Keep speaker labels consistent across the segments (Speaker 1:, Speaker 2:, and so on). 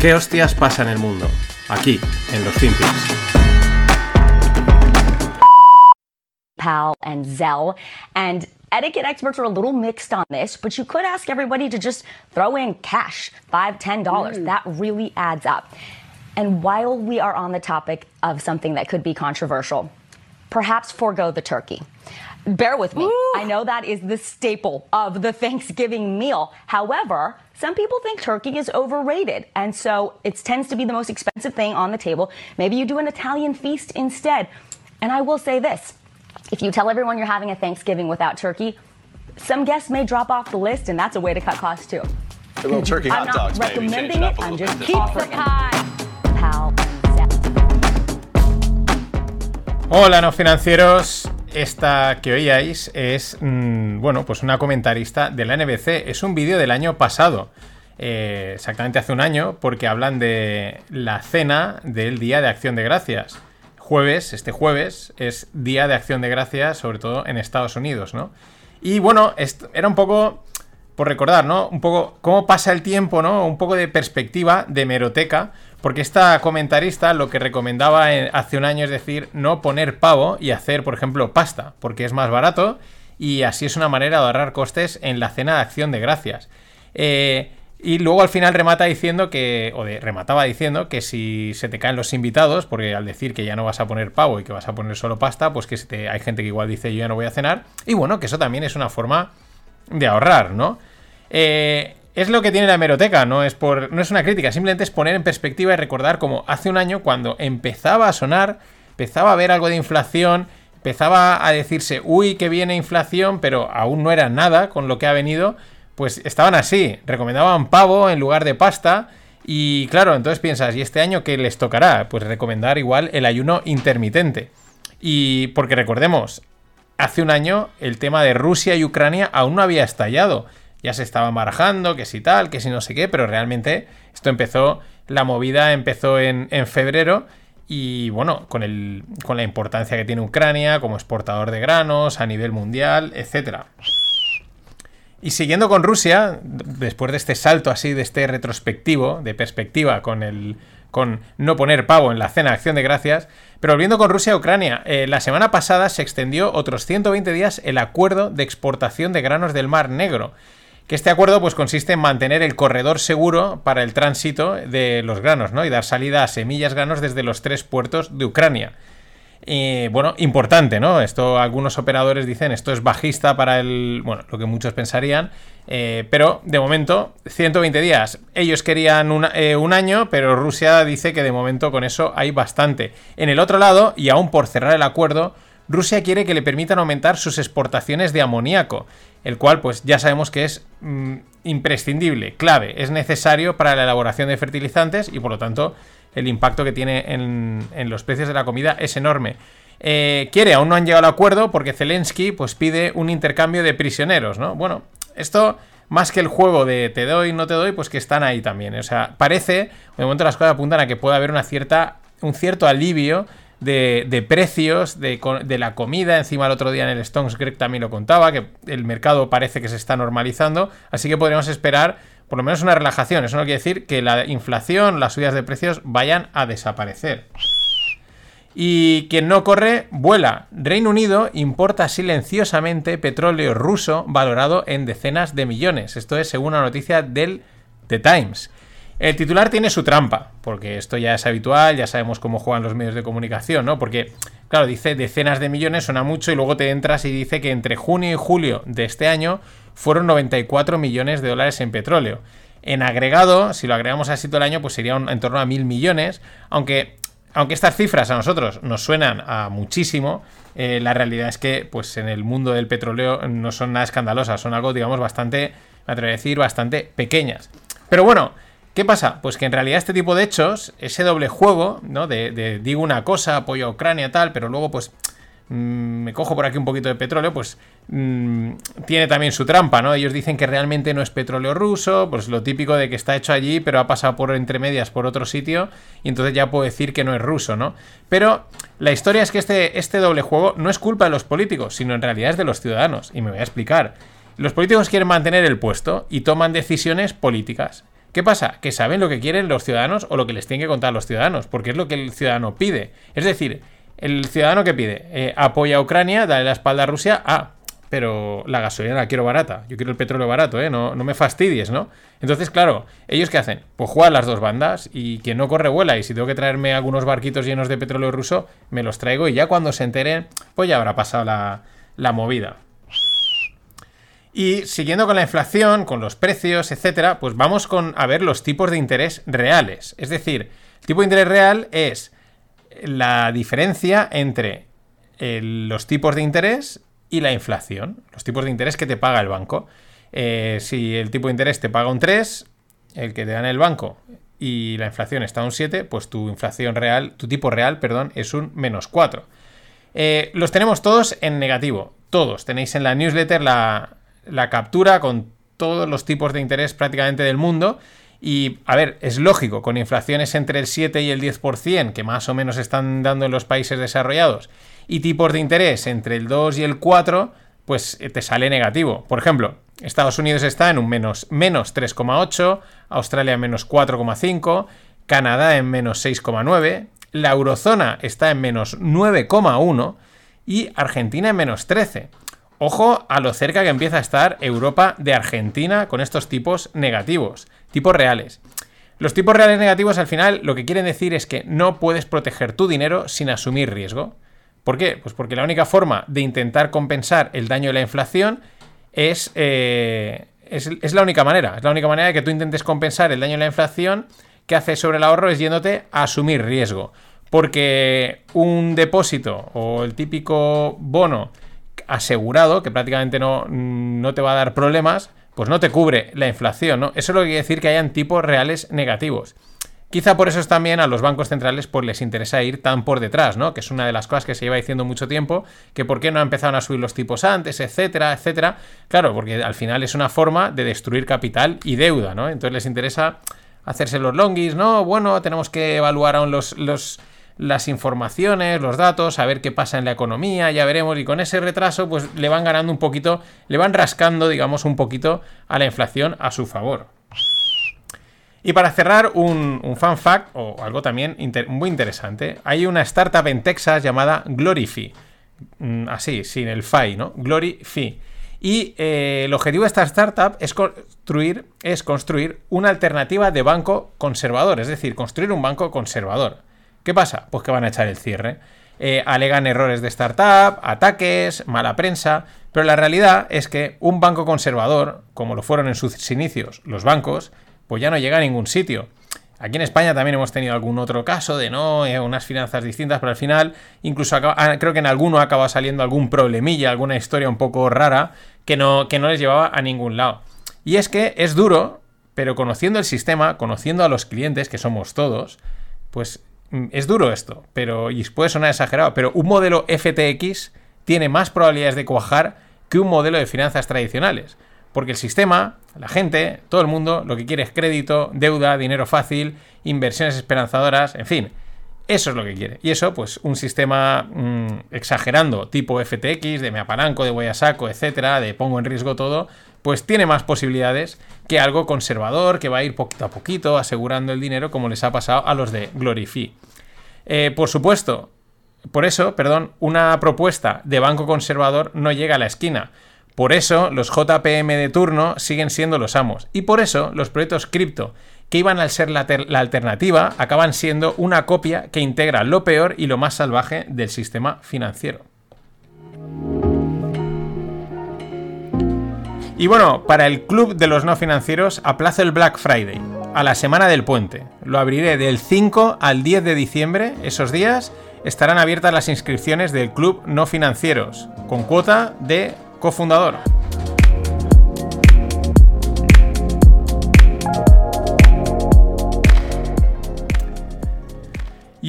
Speaker 1: ¿Qué hostias pasa en el mundo? Aquí, en los Finpics.
Speaker 2: PAL and Zell. And etiquette experts are a little mixed on this, but you could ask everybody to just throw in cash, five, ten dollars. Hmm. That really adds up. And while we are on the topic of something that could be controversial, perhaps forego the turkey. Bear with me. I know that is the staple of the Thanksgiving meal. However, some people think turkey is overrated, and so it tends to be the most expensive thing on the table. Maybe you do an Italian feast instead. And I will say this if you tell everyone you're having a Thanksgiving without turkey, some guests may drop off the list, and that's a way to cut costs too.
Speaker 3: A little turkey
Speaker 2: I'm
Speaker 3: hot
Speaker 2: not
Speaker 3: dogs, maybe. Change
Speaker 2: recommending
Speaker 3: it
Speaker 2: it,
Speaker 3: up a
Speaker 2: I'm just
Speaker 3: bit.
Speaker 2: keep the pie. Pal.
Speaker 4: Hola, no financieros. Esta que oíais es, mm, bueno, pues una comentarista de la NBC. Es un vídeo del año pasado, eh, exactamente hace un año, porque hablan de la cena del Día de Acción de Gracias. Jueves, este jueves, es Día de Acción de Gracias, sobre todo en Estados Unidos, ¿no? Y bueno, era un poco por recordar, ¿no? Un poco cómo pasa el tiempo, ¿no? Un poco de perspectiva de meroteca, porque esta comentarista lo que recomendaba en- hace un año es decir, no poner pavo y hacer, por ejemplo, pasta, porque es más barato y así es una manera de ahorrar costes en la cena de acción de gracias. Eh, y luego al final remata diciendo que, o de, remataba diciendo que si se te caen los invitados, porque al decir que ya no vas a poner pavo y que vas a poner solo pasta, pues que hay gente que igual dice yo ya no voy a cenar. Y bueno, que eso también es una forma de ahorrar, ¿no? Eh, es lo que tiene la hemeroteca, no es, por, no es una crítica, simplemente es poner en perspectiva y recordar como hace un año cuando empezaba a sonar, empezaba a haber algo de inflación, empezaba a decirse, uy, que viene inflación, pero aún no era nada con lo que ha venido, pues estaban así, recomendaban pavo en lugar de pasta. Y claro, entonces piensas, ¿y este año qué les tocará? Pues recomendar igual el ayuno intermitente. Y porque recordemos, hace un año el tema de Rusia y Ucrania aún no había estallado. Ya se estaban barajando, que si tal, que si no sé qué, pero realmente esto empezó, la movida empezó en, en febrero y bueno, con, el, con la importancia que tiene Ucrania como exportador de granos a nivel mundial, etcétera. Y siguiendo con Rusia, después de este salto así, de este retrospectivo, de perspectiva con el con no poner pavo en la cena acción de gracias, pero volviendo con Rusia y Ucrania, eh, la semana pasada se extendió otros 120 días el acuerdo de exportación de granos del Mar Negro, que este acuerdo pues consiste en mantener el corredor seguro para el tránsito de los granos, ¿no? Y dar salida a semillas granos desde los tres puertos de Ucrania. Bueno, importante, ¿no? Esto algunos operadores dicen, esto es bajista para el, bueno, lo que muchos pensarían, eh, pero de momento 120 días. Ellos querían eh, un año, pero Rusia dice que de momento con eso hay bastante. En el otro lado, y aún por cerrar el acuerdo, Rusia quiere que le permitan aumentar sus exportaciones de amoníaco, el cual pues ya sabemos que es mm, imprescindible, clave, es necesario para la elaboración de fertilizantes y por lo tanto el impacto que tiene en, los precios de la comida es enorme. Eh, quiere, aún no han llegado al acuerdo porque Zelensky pues pide un intercambio de prisioneros, ¿no? Bueno, esto más que el juego de te doy, no te doy, pues que están ahí también. O sea, parece, de momento las cosas apuntan a que puede haber una cierta, un cierto alivio de, precios de la comida. Encima el otro día en el Stones Greg también lo contaba, que el mercado parece que se está normalizando. Así que podríamos esperar por lo menos una relajación. Eso no quiere decir que la inflación, las subidas de precios vayan a desaparecer. Y quien no corre, vuela. Reino Unido importa silenciosamente petróleo ruso valorado en decenas de millones. Esto es según una noticia del The Times. El titular tiene su trampa, porque esto ya es habitual, ya sabemos cómo juegan los medios de comunicación, ¿no? Porque, claro, dice decenas de millones, suena mucho, y luego te entras y dice que entre junio y julio de este año fueron 94 millones de dólares en petróleo. En agregado, si lo agregamos así todo el año, pues sería un- en torno a mil millones, aunque aunque estas cifras a nosotros nos suenan a muchísimo, eh, la realidad es que pues en el mundo del petróleo no son nada escandalosas, son algo, digamos, bastante, me atrevo a decir, bastante pequeñas. Pero bueno, ¿qué pasa? Pues que en realidad este tipo de hechos, ese doble juego, ¿no? De, digo una cosa, apoyo a Ucrania, tal, pero luego pues mm, me cojo por aquí un poquito de petróleo, pues mm, tiene también su trampa, ¿no? Ellos dicen que realmente no es petróleo ruso, pues lo típico de que está hecho allí, pero ha pasado por entre medias por otro sitio, y entonces ya puedo decir que no es ruso, ¿no? Pero la historia es que este, este doble juego no es culpa de los políticos, sino en realidad es de los ciudadanos, y me voy a explicar. Los políticos quieren mantener el puesto y toman decisiones políticas. ¿Qué pasa? Que saben lo que quieren los ciudadanos o lo que les tienen que contar los ciudadanos, porque es lo que el ciudadano pide. Es decir, el ciudadano que pide, eh, apoya a Ucrania, dale la espalda a Rusia, ah, pero la gasolina la quiero barata, yo quiero el petróleo barato, ¿eh? No, no me fastidies, ¿no? Entonces, claro, ¿ellos qué hacen? Pues juegan las dos bandas y quien no corre vuela y si tengo que traerme algunos barquitos llenos de petróleo ruso, me los traigo y ya cuando se enteren, pues ya habrá pasado la, la movida. Y siguiendo con la inflación, con los precios, etcétera, pues vamos con a ver los tipos de interés reales. Es decir, el tipo de interés real es la diferencia entre los tipos de interés y la inflación. Los tipos de interés que te paga el banco. Eh, si el tipo de interés te paga un 3, el que te da en el banco, y la inflación está un 7, pues tu inflación real, tu tipo real, perdón, es un menos 4. Eh, los tenemos todos en negativo. Todos. Tenéis en la newsletter la, la captura con todos los tipos de interés prácticamente del mundo. Y, a ver, es lógico, con inflaciones entre el 7 y el 10%, que más o menos están dando en los países desarrollados, y tipos de interés entre el 2 y el 4, pues eh, te sale negativo. Por ejemplo, Estados Unidos está en un menos, menos 3,8, Australia en menos 4,5, Canadá en menos 6,9, la eurozona está en menos 9,1 y Argentina en menos 13. Ojo a lo cerca que empieza a estar Europa de Argentina con estos tipos negativos, tipos reales. Los tipos reales negativos al final lo que quieren decir es que no puedes proteger tu dinero sin asumir riesgo. ¿Por qué? Pues porque la única forma de intentar compensar el daño de la inflación es, eh, es, es, la única manera. Es la única manera de que tú intentes compensar el daño de la inflación que hace sobre el ahorro es yéndote a asumir riesgo. Porque un depósito o el típico bono asegurado, que prácticamente no, no te va a dar problemas, pues no te cubre la inflación, ¿no? Eso es lo que quiere decir que hayan tipos reales negativos. Quizá por eso es también a los bancos centrales pues les interesa ir tan por detrás, ¿no? Que es una de las cosas que se lleva diciendo mucho tiempo, que por qué no empezaron a subir los tipos antes, etcétera, etcétera. Claro, porque al final es una forma de destruir capital y deuda, ¿no? Entonces les interesa hacerse los longis, ¿no? Bueno, tenemos que evaluar aún los, los las informaciones, los datos, a ver qué pasa en la economía, ya veremos, y con ese retraso pues le van ganando un poquito, le van rascando, digamos, un poquito a la inflación a su favor. Y para cerrar, un, un fact, o algo también muy interesante, hay una startup en Texas llamada Glorify, mm, así, sin el FI, ¿no? Glorify. Y eh, el objetivo de esta startup es construir, es construir una alternativa de banco conservador, es decir, construir un banco conservador. ¿Qué pasa? Pues que van a echar el cierre. Eh, alegan errores de startup, ataques, mala prensa, pero la realidad es que un banco conservador, como lo fueron en sus inicios los bancos, pues ya no llega a ningún sitio. Aquí en España también hemos tenido algún otro caso de no, eh, unas finanzas distintas, pero al final incluso ah, creo que en alguno acaba saliendo algún problemilla, alguna historia un poco rara que no, que no les llevaba a ningún lado. Y es que es duro, pero conociendo el sistema, conociendo a los clientes, que somos todos, pues es duro esto, pero y puede sonar exagerado, pero un modelo FTX tiene más probabilidades de cuajar que un modelo de finanzas tradicionales. Porque el sistema, la gente, todo el mundo, lo que quiere es crédito, deuda, dinero fácil, inversiones esperanzadoras, en fin. Eso es lo que quiere. Y eso, pues, un sistema mm, exagerando, tipo FTX, de me apalanco, de voy a saco, etcétera, de pongo en riesgo todo, pues tiene más posibilidades que algo conservador que va a ir poquito a poquito asegurando el dinero, como les ha pasado a los de Glorify. Eh, por supuesto, por eso, perdón, una propuesta de banco conservador no llega a la esquina. Por eso los JPM de turno siguen siendo los amos. Y por eso los proyectos cripto que iban a ser la, alternativa, acaban siendo una copia que integra lo peor y lo más salvaje del sistema financiero. Y bueno, para el club de los no financieros aplazo el Black Friday a la semana del puente. Lo abriré del 5 al 10 de diciembre. Esos días estarán abiertas las inscripciones del club no financieros, con cuota de cofundador.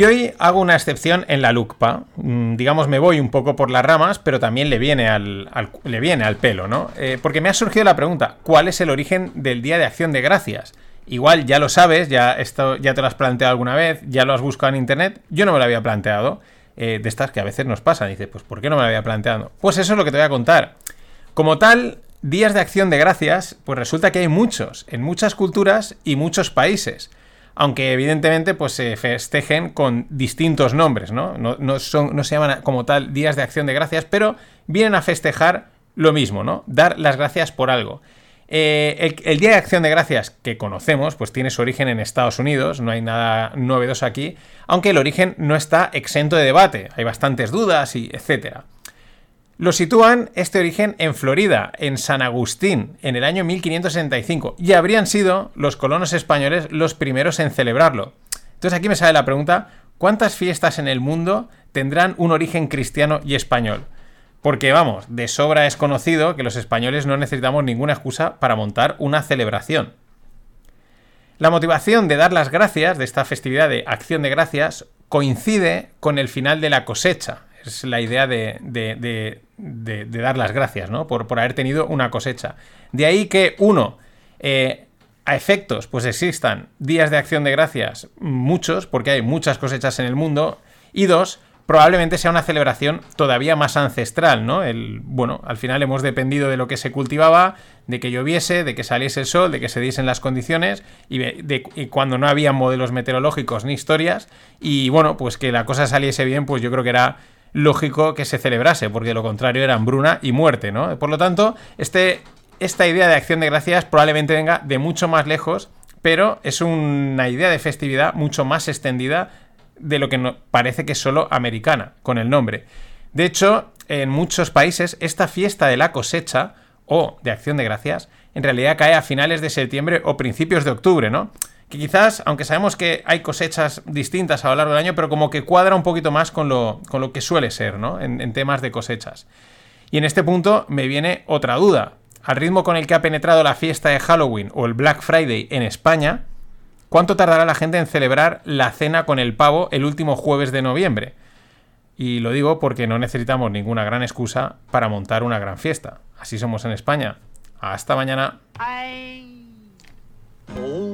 Speaker 4: Y hoy hago una excepción en la LUCPA. Mm, digamos, me voy un poco por las ramas, pero también le viene al, le viene al pelo, ¿no? Eh, porque me ha surgido la pregunta, ¿cuál es el origen del Día de Acción de Gracias? Igual ya lo sabes, ya, esto, ya te lo has planteado alguna vez, ya lo has buscado en internet, yo no me lo había planteado. Eh, de estas que a veces nos pasa, dice, pues ¿por qué no me lo había planteado? Pues eso es lo que te voy a contar. Como tal, días de acción de gracias, pues resulta que hay muchos, en muchas culturas y muchos países. Aunque evidentemente pues se festejen con distintos nombres, ¿no? No, no se llaman como tal días de acción de gracias, pero vienen a festejar lo mismo, ¿no? Dar las gracias por algo. Eh, el, Día de Acción de Gracias que conocemos, pues tiene su origen en Estados Unidos, no hay nada novedoso aquí, aunque el origen no está exento de debate, hay bastantes dudas y etcétera. Lo sitúan este origen en Florida, en San Agustín, en el año 1565, y habrían sido los colonos españoles los primeros en celebrarlo. Entonces aquí me sale la pregunta, ¿cuántas fiestas en el mundo tendrán un origen cristiano y español? Porque vamos, de sobra es conocido que los españoles no necesitamos ninguna excusa para montar una celebración. La motivación de dar las gracias de esta festividad de acción de gracias coincide con el final de la cosecha. Es la idea de, dar las gracias, ¿no? Por, haber tenido una cosecha. De ahí que, uno, eh, a efectos, pues existan días de acción de gracias, muchos, porque hay muchas cosechas en el mundo. Y dos, probablemente sea una celebración todavía más ancestral, ¿no? El, bueno, al final hemos dependido de lo que se cultivaba, de que lloviese, de que saliese el sol, de que se diesen las condiciones y, de, cuando no había modelos meteorológicos ni historias y bueno, pues que la cosa saliese bien, pues yo creo que era lógico que se celebrase, porque lo contrario era hambruna y muerte, ¿no? Por lo tanto, este, esta idea de acción de gracias probablemente venga de mucho más lejos, pero es una idea de festividad mucho más extendida de lo que parece que es solo americana, con el nombre. De hecho, en muchos países esta fiesta de la cosecha o de acción de gracias en realidad cae a finales de septiembre o principios de octubre, ¿no? Que quizás, aunque sabemos que hay cosechas distintas a lo largo del año, pero como que cuadra un poquito más con lo, con lo que suele ser, ¿no? En, en temas de cosechas. Y en este punto me viene otra duda. Al ritmo con el que ha penetrado la fiesta de Halloween o el Black Friday en España, ¿Cuánto tardará la gente en celebrar la cena con el pavo el último jueves de noviembre? Y lo digo porque no necesitamos ninguna gran excusa para montar una gran fiesta. Así somos en España. Hasta mañana.